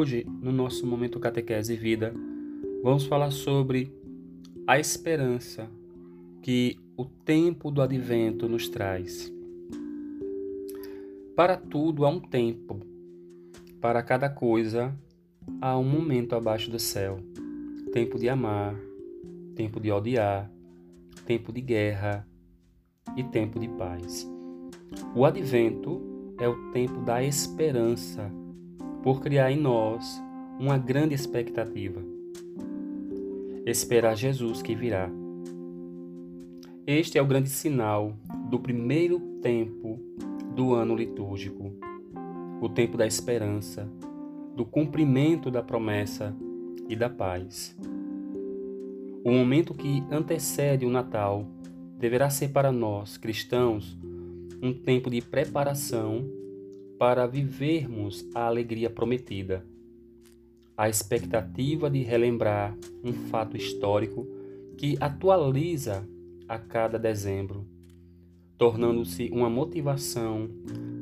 Hoje, no nosso momento Catequese Vida, vamos falar sobre a esperança que o tempo do advento nos traz. Para tudo há um tempo, para cada coisa há um momento abaixo do céu. Tempo de amar, tempo de odiar, tempo de guerra e tempo de paz. O advento é o tempo da esperança, por criar em nós uma grande expectativa. Esperar Jesus que virá. Este é o grande sinal do primeiro tempo do ano litúrgico, o tempo da esperança, do cumprimento da promessa e da paz. O momento que antecede o Natal deverá ser para nós, cristãos, um tempo de preparação para vivermos a alegria prometida. A expectativa de relembrar um fato histórico que atualiza a cada dezembro, tornando-se uma motivação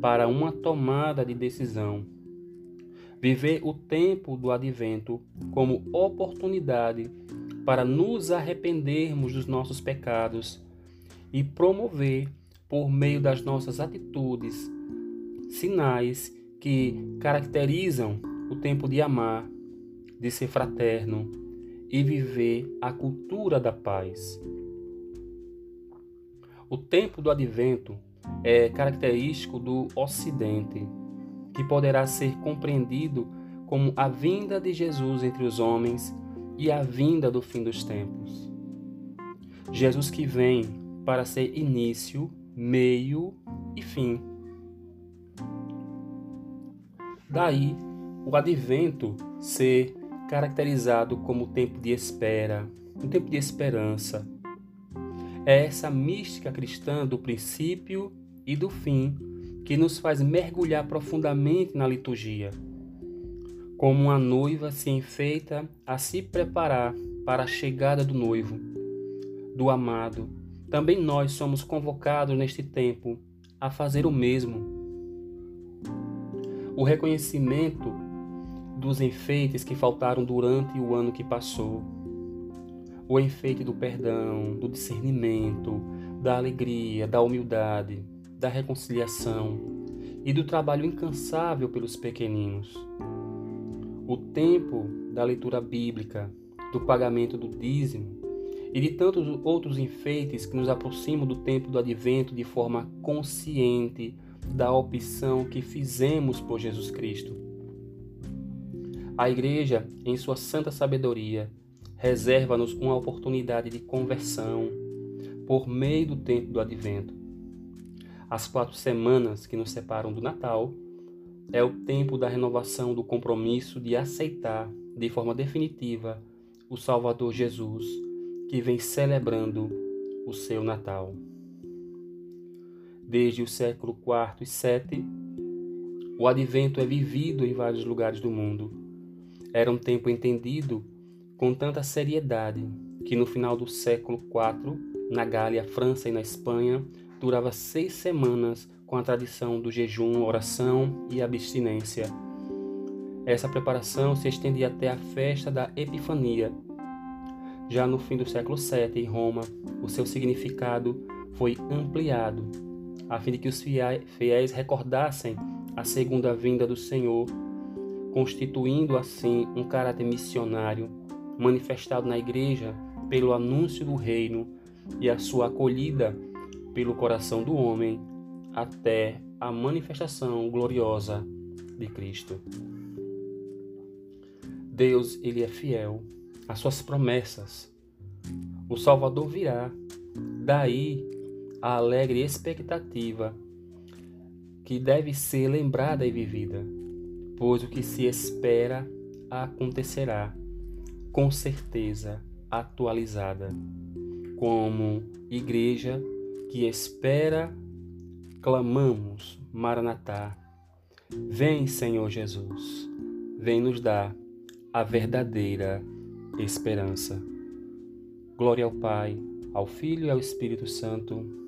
para uma tomada de decisão. Viver o tempo do advento como oportunidade para nos arrependermos dos nossos pecados e promover por meio das nossas atitudes, sinais que caracterizam o tempo de amar, de ser fraterno e viver a cultura da paz. O tempo do advento é característico do Ocidente, que poderá ser compreendido como a vinda de Jesus entre os homens e a vinda do fim dos tempos. Jesus que vem para ser início meio e fim. Daí o advento ser caracterizado como tempo de espera, um tempo de esperança. É essa mística cristã do princípio e do fim que nos faz mergulhar profundamente na liturgia. Como uma noiva se enfeita a se preparar para a chegada do noivo, do amado, também nós somos convocados neste tempo a fazer o mesmo. O reconhecimento dos enfeites que faltaram durante o ano que passou, o enfeite do perdão, do discernimento, da alegria, da humildade, da reconciliação e do trabalho incansável pelos pequeninos. O tempo da leitura bíblica, do pagamento do dízimo, e de tantos outros enfeites que nos aproximam do tempo do advento de forma consciente da opção que fizemos por Jesus Cristo. A Igreja, em sua santa sabedoria, reserva-nos uma oportunidade de conversão por meio do tempo do advento. As quatro semanas que nos separam do Natal é o tempo da renovação do compromisso de aceitar de forma definitiva o Salvador Jesus que vem celebrando o seu Natal. Desde o século IV e VII, o advento é vivido em vários lugares do mundo. Era um tempo entendido com tanta seriedade que no final do século IV, na Gália, França e na Espanha, durava seis semanas com a tradição do jejum, oração e abstinência. Essa preparação se estendia até a festa da Epifania, já no fim do século VII, em Roma, o seu significado foi ampliado, a fim de que os fiéis recordassem a segunda vinda do Senhor, constituindo assim um caráter missionário manifestado na Igreja pelo anúncio do reino e a sua acolhida pelo coração do homem até a manifestação gloriosa de Cristo. Deus, ele é fiel as suas promessas. O Salvador virá. Daí a alegre expectativa que deve ser lembrada e vivida, pois o que se espera acontecerá, com certeza atualizada. Como igreja que espera, clamamos, Maranatá. Vem, Senhor Jesus, vem nos dar a verdadeira esperança. Glória ao Pai, ao Filho e ao Espírito Santo,